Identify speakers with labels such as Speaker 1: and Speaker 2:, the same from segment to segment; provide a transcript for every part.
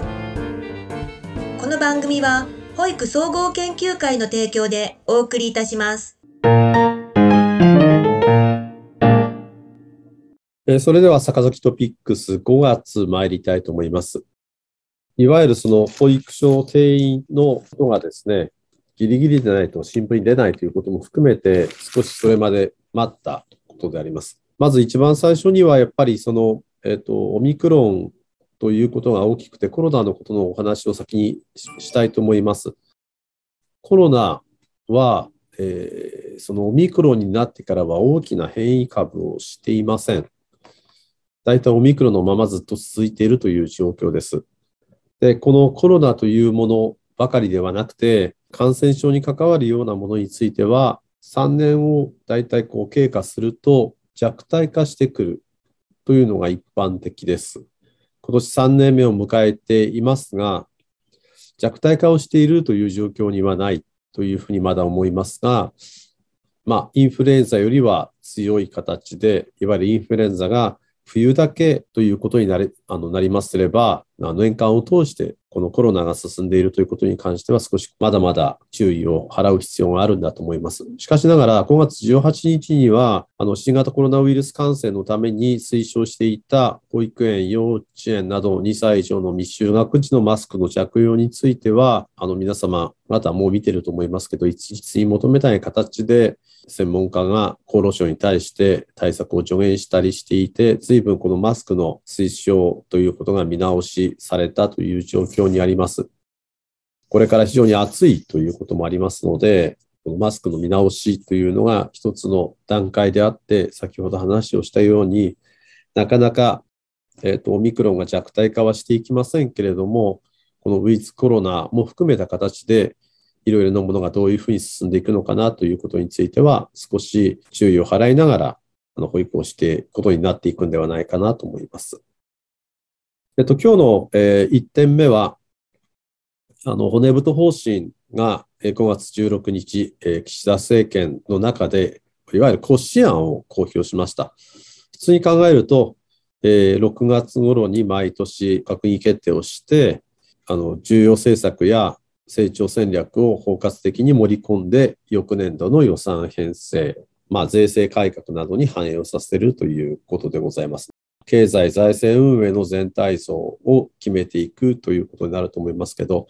Speaker 1: この番組は保育総合研究会の提供でお送りいたします
Speaker 2: えーそれでは、坂崎トピックス5月参りたいと思います。いわゆるその保育所定員の人がですね、ギリギリでないと新聞に出ないということも含めて、少しそれまで待ったことであります。まず一番最初には、やっぱりその、えっ、と、オミクロンということが大きくて、コロナのことのお話を先にししたいと思います。コロナは、えーそのオミクロンになってからは大きな変異株をしていません。大体オミクロンのままずっと続いているという状況です。で、このコロナというものばかりではなくて、感染症に関わるようなものについては、3年を大体こう経過すると弱体化してくるというのが一般的です。今年3年目を迎えていますが、弱体化をしているという状況にはないというふうにまだ思いますが、まあ、インフルエンザよりは強い形で、いわゆるインフルエンザが冬だけということになりあのなりますれば、あの年間を通してこのコロナが進んでいるということに関しては少しまだまだ注意を払う必要があるんだと思います。しかしながら5月18日にはあの新型コロナウイルス感染のために推奨していた保育園、幼稚園など2歳以上の未就学児のマスクの着用については、あの皆様またもう見てると思いますけど、一律に求めない形で専門家が厚労省に対して対策を助言したりしていて、随分このマスクの推奨ということが見直しされたという状況にあります。これから非常に暑いということもありますので、このマスクの見直しというのが一つの段階であって、先ほど話をしたようになかなか、えっとオミクロンが弱体化はしていきませんけれども、このウィズコロナも含めた形でいろいろなものがどういうふうに進んでいくのかなということについては、少し注意を払いながら、あの、保育をしていくことになっていくんではないかなと思います。えっと、今日の、え1点目は、あの、骨太方針がえー5月16日、えー岸田政権の中で、いわゆる骨子案を公表しました。普通に考えると、えー6月頃に毎年閣議決定をして、あの、重要政策や成長戦略を包括的に盛り込んで、翌年度の予算編成、まあ、税制改革などに反映をさせるということでございます。経済財政運営の全体像を決めていくということになると思いますけど、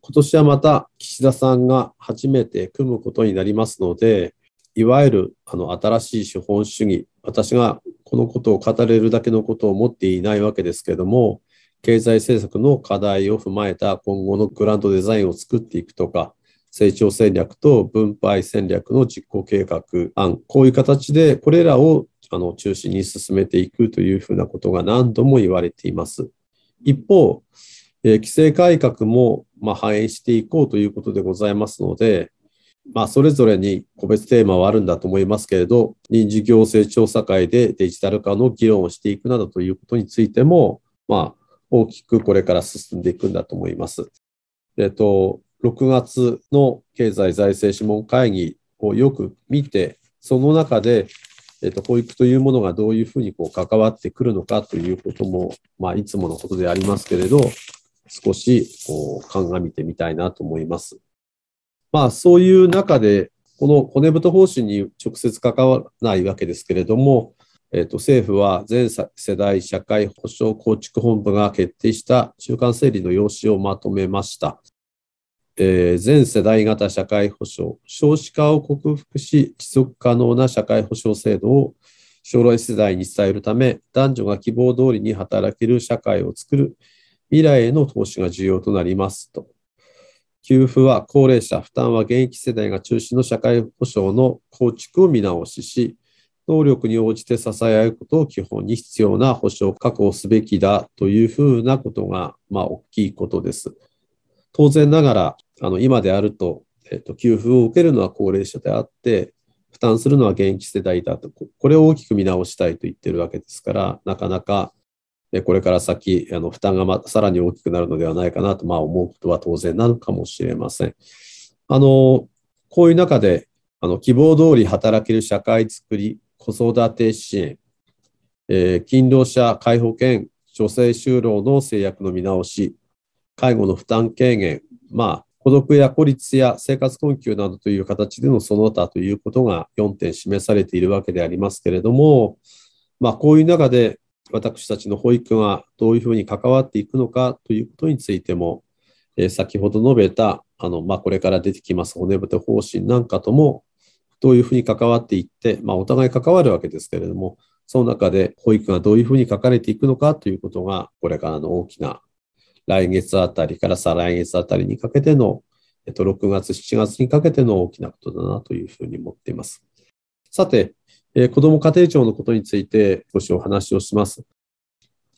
Speaker 2: 今年はまた岸田さんが初めて組むことになりますので、いわゆるあの新しい資本主義、私がこのことを語れるだけのことを持っていないわけですけれども、経済政策の課題を踏まえた今後のグランドデザインを作っていくとか、成長戦略と分配戦略の実行計画案、こういう形でこれらをあの中心に進めていくというふうなことが何度も言われています。一方、えー規制改革も、まあ、反映していこうということでございますので、まあ、それぞれに個別テーマはあるんだと思いますけれど、臨時行政調査会でデジタル化の議論をしていくなどということについても、まあ、大きくこれから進んでいくんだと思います。えっと、6月の経済財政諮問会議をよく見て、その中で、えっと、保育というものがどういうふうにこう関わってくるのかということも、まあ、いつものことでありますけれど、少しこう鑑みてみたいなと思います。まあ、そういう中で、この骨太方針に直接関わらないわけですけれども、えっと、政府は全世代社会保障構築本部が決定した中間整理の用紙をまとめました。えー全世代型社会保障、少子化を克服し、持続可能な社会保障制度を将来世代に伝えるため、男女が希望通りに働ける社会を作る未来への投資が重要となりますと。給付は高齢者、負担は現役世代が中心の社会保障の構築を見直しし、能力に応じて支え合うことを基本に必要な保障を確保すべきだというふうなことが、まあ、大きいことです。当然ながら、あの、今であると、えっと、給付を受けるのは高齢者であって、負担するのは現役世代だと、これを大きく見直したいと言ってるわけですから、なかなか、これから先、あの、負担がまさらに大きくなるのではないかなと、まあ、思うことは当然なのかもしれません。あの、こういう中で、あの、希望通り働ける社会づくり、子育て支援、えー勤労者皆保険、女性就労の制約の見直し、介護の負担軽減、まあ、孤独や孤立や生活困窮などという形でのその他ということが4点示されているわけでありますけれども、まあ、こういう中で私たちの保育がどういうふうに関わっていくのかということについても、え、先ほど述べた、あの、まあ、これから出てきます骨太方針なんかとも、どういうふうに関わっていって、まあ、お互い関わるわけですけれども、その中で保育がどういうふうに書かれていくのかということが、これからの大きな来月あたりから再来月あたりにかけての、えっと、6月、7月にかけての大きなことだなというふうに思っています。さて、えー、子ども家庭庁のことについて少しお話をします。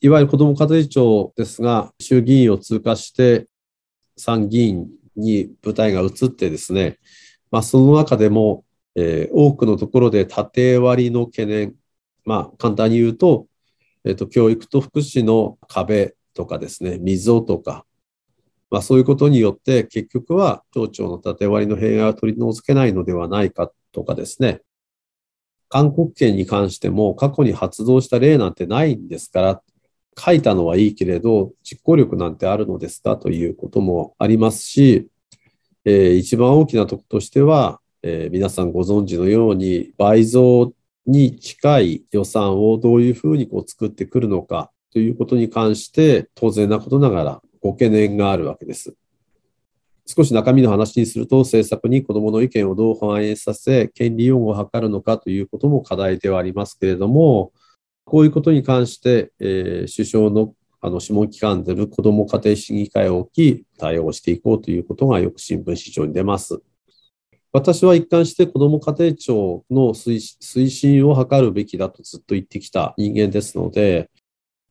Speaker 2: いわゆる子ども家庭庁ですが、衆議院を通過して参議院に舞台が移ってですね、まあ、その中でも、えー、多くのところで縦割りの懸念、まあ、簡単に言うと、えっ、と、教育と福祉の壁とかですね、溝とか、まあ、そういうことによって結局は町長の縦割りの弊害を取り除けないのではないかとかですね、韓国圏に関しても過去に発動した例なんてないんですから、書いたのはいいけれど、実行力なんてあるのですか？ということもありますし、えー、一番大きなとことしては、えー、皆さんご存知のように倍増に近い予算をどういうふうにこう作ってくるのかということに関して当然なことながらご懸念があるわけです。少し中身の話にすると、政策に子どもの意見をどう反映させ、権利擁護を図るのかということも課題ではありますけれども、こういうことに関して、えー、首相のあの諮問機関である子ども家庭審議会を置き、対応していこうということがよく新聞市場に出ます。私は一貫して子ども家庭庁の推進を図るべきだとずっと言ってきた人間ですので、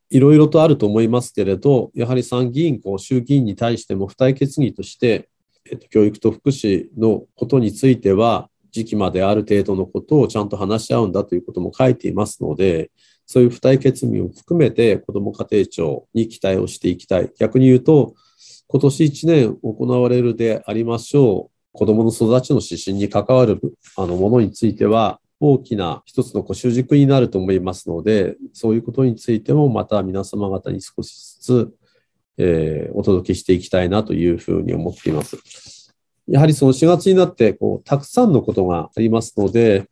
Speaker 2: いろいろとあると思いますけれど、やはり参議院、衆議院に対しても付帯決議として、えっと、教育と福祉のことについては、時期まである程度のことをちゃんと話し合うんだということも書いていますので、そういう付帯決議を含めて子ども家庭庁に期待をしていきたい。逆に言うと、今年1年行われるでありましょう、子どもの育ちの指針に関わるあのものについては、大きな一つの主軸になると思いますので、そういうことについてもまた皆様方に少しずつ、えー、お届けしていきたいなというふうに思っています。やはりその4月になってこうたくさんのことがありますので、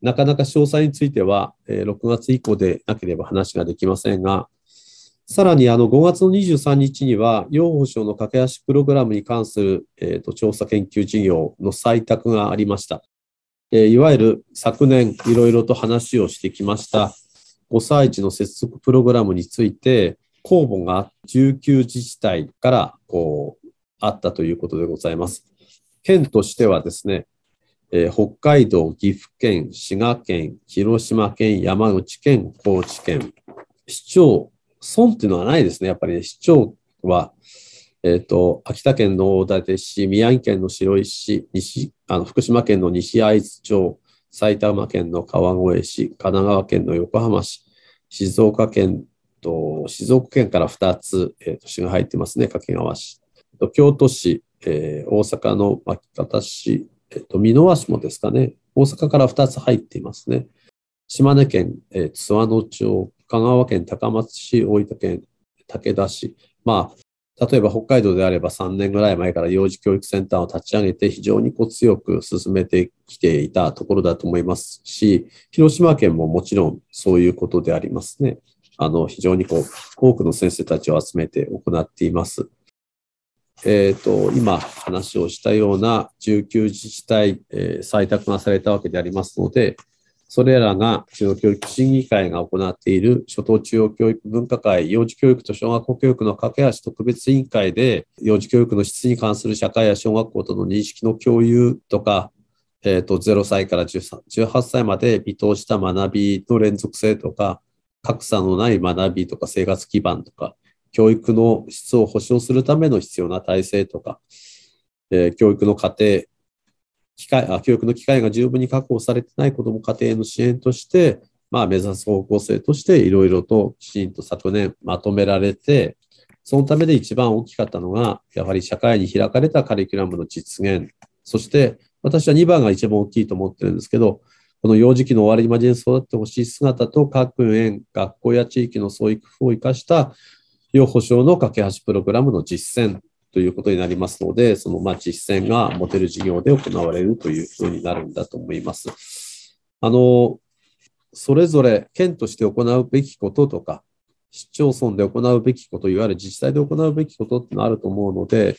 Speaker 2: なかなか詳細については、えー、6月以降でなければ話ができませんが、さらにあの5月の23日には、養護省の駆け足プログラムに関する、えーと調査研究事業の採択がありました。えいわゆる昨年いろいろと話をしてきました5歳児の接続プログラムについて公募が19自治体からこうあったということでございます。県としてはですね、えー、北海道、岐阜県、滋賀県、広島県、山口県、高知県、市長、村っていうのはないですね。やっぱり、ね、市長はえっ、ー、と、秋田県の大館市、宮城県の白石市、西、あの、福島県の西会津町、埼玉県の川越市、神奈川県の横浜市、静岡県と、静岡県から2つ、えー、と市が入ってますね、掛川市。京都市、えー、大阪の牧方市、えっ、ー、と、箕輪市もですかね、大阪から2つ入っていますね。島根県、えー、津和野町、香川県高松市、大分県武田市。まあ、例えば北海道であれば3年ぐらい前から幼児教育センターを立ち上げて非常にこう強く進めてきていたところだと思いますし、広島県ももちろんそういうことでありますね。あの、非常にこう、多くの先生たちを集めて行っています。えっ、ー、と、今話をしたような19自治体、えー、採択がされたわけでありますので、それらが中央教育審議会が行っている初等中央教育分科会、幼児教育と小学校教育の架け橋特別委員会で、幼児教育の質に関する社会や小学校との認識の共有とか、え、ー、と、0歳から18歳まで見通した学びの連続性とか、格差のない学びとか生活基盤とか、教育の質を保障するための必要な体制とか、えー、教育の過程、機会あ教育の機会が十分に確保されてない子ども家庭の支援として、まあ、目指す方向性としていろいろときちんと昨年まとめられて、そのためで一番大きかったのが、やはり社会に開かれたカリキュラムの実現、そして私は2番が一番大きいと思ってるんですけど、この幼児期の終わりまでに育ってほしい姿と各園、学校や地域の創育を生かした要保障の架け橋プログラムの実践。ということになりますので、そのまあ実践がモデル事業で行われるというふうになるんだと思います。あの、それぞれ県として行うべきこととか、市町村で行うべきこと、いわゆる自治体で行うべきことってのあると思うので、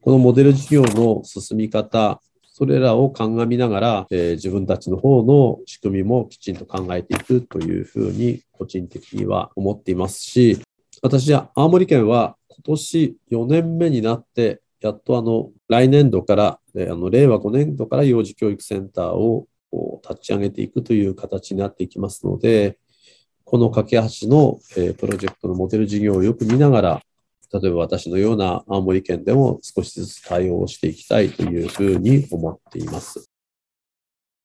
Speaker 2: このモデル事業の進み方、それらを鑑みながら、えー、自分たちの方の仕組みもきちんと考えていくというふうに個人的には思っていますし、私は青森県は今年4年目になって、やっとあの来年度から、あの令和5年度から幼児教育センターを立ち上げていくという形になっていきますので、この架け橋の、えプロジェクトのモデル事業をよく見ながら、例えば私のような青森県でも少しずつ対応していきたいというふうに思っています。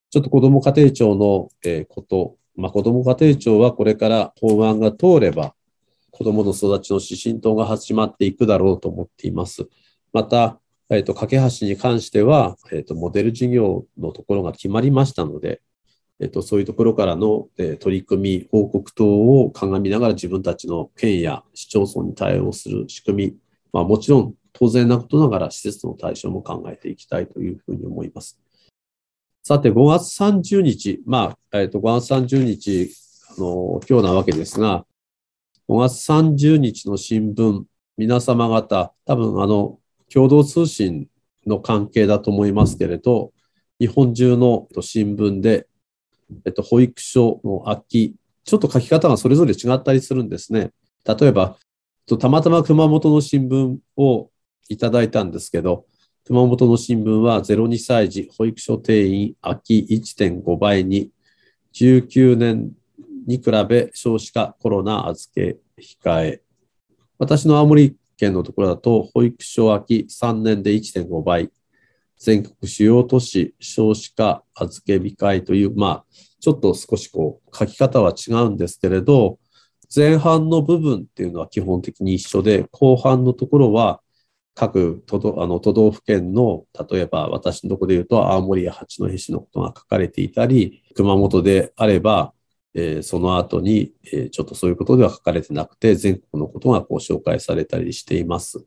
Speaker 2: ちょっと子ども家庭庁の、えこと、まあ、子ども家庭庁はこれから法案が通れば、子どもの育ちの指針等が始まっていくだろうと思っています。また、えっ、ー、と、架け橋に関しては、えっ、ー、と、モデル事業のところが決まりましたので、えっ、ー、と、そういうところからの、え取り組み、報告等を鑑みながら自分たちの県や市町村に対応する仕組み、まあ、もちろん当然なことながら施設の対象も考えていきたいというふうに思います。さて、5月30日、まあ、えっ、と、5月30日、あの、今日なわけですが、5月30日の新聞、皆様方、多分あの、共同通信の関係だと思いますけれど、日本中の新聞で、えっと、保育所の空き、ちょっと書き方がそれぞれ違ったりするんですね。例えば、たまたま熊本の新聞をいただいたんですけど、熊本の新聞は02歳児保育所定員空き1.5倍に、19年に比べ少子化コロナ預け控え。私の青森県のところだと、保育所空き3年で1.5倍、全国主要都市少子化預け控えという、まあ、ちょっと少しこう、書き方は違うんですけれど、前半の部分っていうのは基本的に一緒で、後半のところは各都道あの都道府県の、例えば私のところで言うと、青森や八戸市のことが書かれていたり、熊本であれば、えー、その後に、えー、ちょっとそういうことでは書かれてなくて、全国のことがこう紹介されたりしています。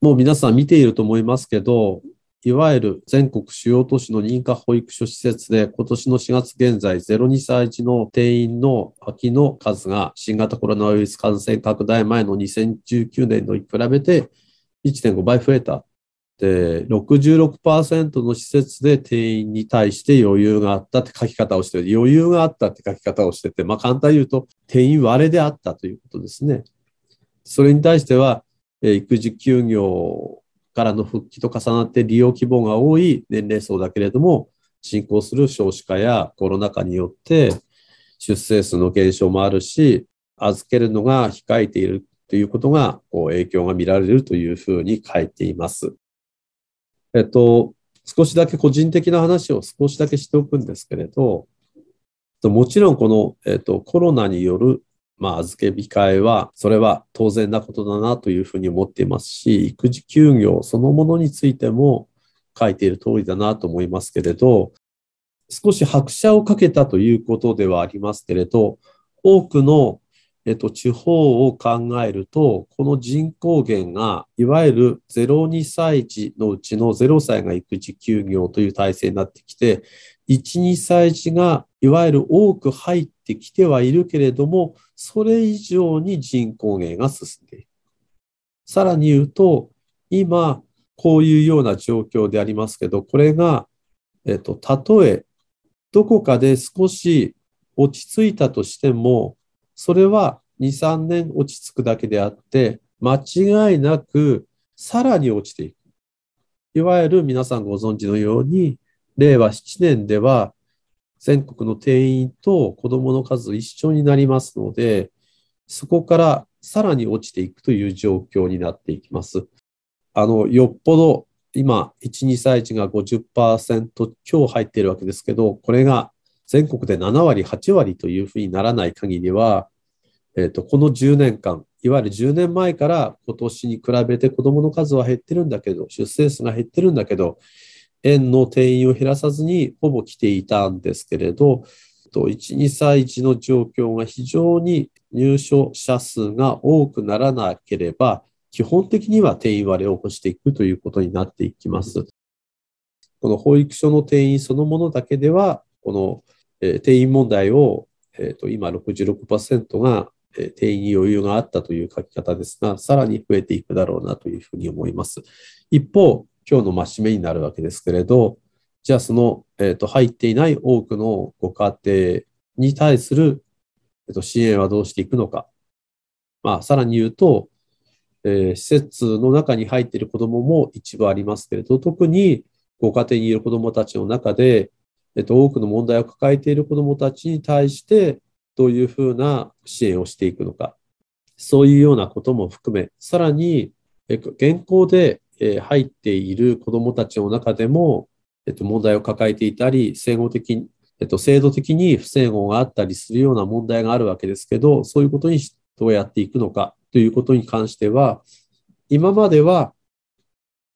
Speaker 2: もう皆さん見ていると思いますけど、いわゆる全国主要都市の認可保育所施設で今年の4月現在02歳児の定員の空きの数が新型コロナウイルス感染拡大前の2019年度に比べて1.5倍増えたで、66%の施設で定員に対して余裕があったって書き方をしてる。余裕があったって書き方をしてて、まあ簡単に言うと定員割れであったということですね。それに対しては、え育児休業からの復帰と重なって利用希望が多い年齢層だけれども、進行する少子化やコロナ禍によって出生数の減少もあるし、預けるのが控えているということが、こう影響が見られるというふうに書いています。えっと、少しだけ個人的な話を少しだけしておくんですけれど、もちろんこの、えっと、コロナによる、まあ、預け控えは、それは当然なことだなというふうに思っていますし、育児休業そのものについても書いている通りだなと思いますけれど、少し拍車をかけたということではありますけれど、多くのえっと、地方を考えると、この人口減が、いわゆる0、2歳児のうちの0歳が育児休業という体制になってきて、1、2歳児がいわゆる多く入ってきてはいるけれども、それ以上に人口減が進んでいる。さらに言うと、今、こういうような状況でありますけど、これが、えっと、たとえ、どこかで少し落ち着いたとしても、それは2、3年落ち着くだけであって、間違いなくさらに落ちていく。いわゆる皆さんご存知のように、令和7年では全国の定員と子供の数一緒になりますので、そこからさらに落ちていくという状況になっていきます。あの、よっぽど今、1、2歳児が50%強入っているわけですけど、これが全国で7割、8割というふうにならない限りは、え、ー、と、この10年間、いわゆる10年前から今年に比べて子供の数は減ってるんだけど、出生数が減ってるんだけど、園の定員を減らさずにほぼ来ていたんですけれど、1、2歳児の状況が非常に入所者数が多くならなければ、基本的には定員割れを起こしていくということになっていきます。この保育所の定員そのものだけでは、この、え、定員問題を、えーと、今66%が、えー、定員に余裕があったという書き方ですが、さらに増えていくだろうなというふうに思います。一方、今日の真締めになるわけですけれど、じゃあその、えーと、入っていない多くのご家庭に対する、えーと、支援はどうしていくのか。まあ、さらに言うと、えー、施設の中に入っている子どもも一部ありますけれど、特にご家庭にいる子どもたちの中で、えっと、多くの問題を抱えている子どもたちに対して、どういうふうな支援をしていくのか。そういうようなことも含め、さらに、現行で入っている子どもたちの中でも、えっと、問題を抱えていたり、整合的えっと、制度的に不整合があったりするような問題があるわけですけど、そういうことにどうやっていくのかということに関しては、今までは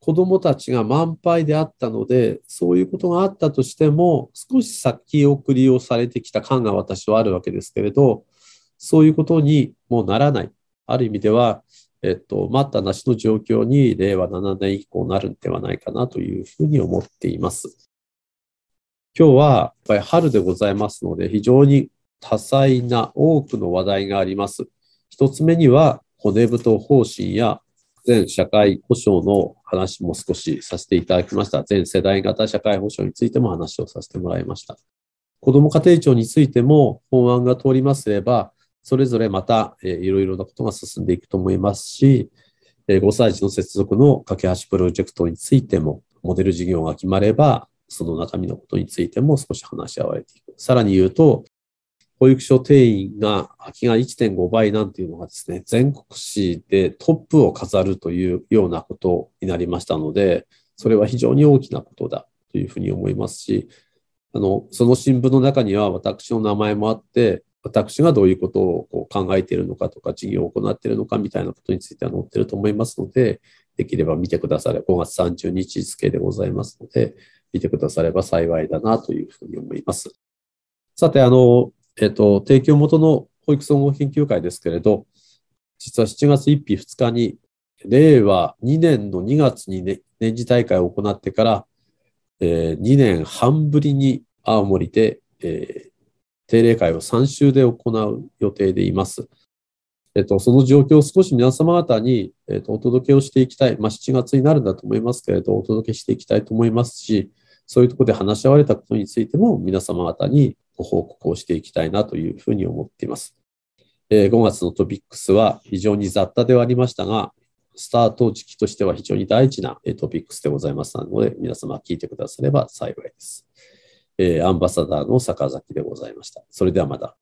Speaker 2: 子供たちが満杯であったので、そういうことがあったとしても、少し先送りをされてきた感が私はあるわけですけれど、そういうことにもうならない。ある意味では、えっと、待ったなしの状況に令和7年以降なるんではないかなというふうに思っています。今日はやっぱり春でございますので、非常に多彩な多くの話題があります。一つ目には、骨太方針や全社会保障の話も少しさせていただきました。全世代型社会保障についても話をさせてもらいました。子ども家庭庁についても法案が通りますれば、それぞれまた、いろいろなことが進んでいくと思いますし、5歳児の接続の架け橋プロジェクトについても、モデル事業が決まれば、その中身のことについても少し話し合われていく。さらに言うと、保育所定員が空きが1.5倍なんていうのがですね、全国紙でトップを飾るというようなことになりましたので、それは非常に大きなことだというふうに思いますし、あの、その新聞の中には私の名前もあって、私がどういうことをこう考えているのかとか、事業を行っているのかみたいなことについては載っていると思いますので、できれば見てくだされ、5月30日付でございますので、見てくだされば幸いだなというふうに思います。さて、あの、えっ、と、提供元の保育総合研究会ですけれど、実は7月1日2日に、令和2年の2月に、ね、年次大会を行ってから、えー、2年半ぶりに青森で、えー、定例会を3週で行う予定でいます。えっと、その状況を少し皆様方に、えっと、お届けをしていきたい。まあ、7月になるんだと思いますけれど、お届けしていきたいと思いますし、そういうところで話し合われたことについても皆様方にご報告をしていきたいなというふうに思っています。え、5月のトピックスは非常に雑多ではありましたが、スタート時期としては非常に大事なトピックスでございますので、皆様聞いてくだされば幸いです。え、アンバサダーの坂崎でございました。それではまた。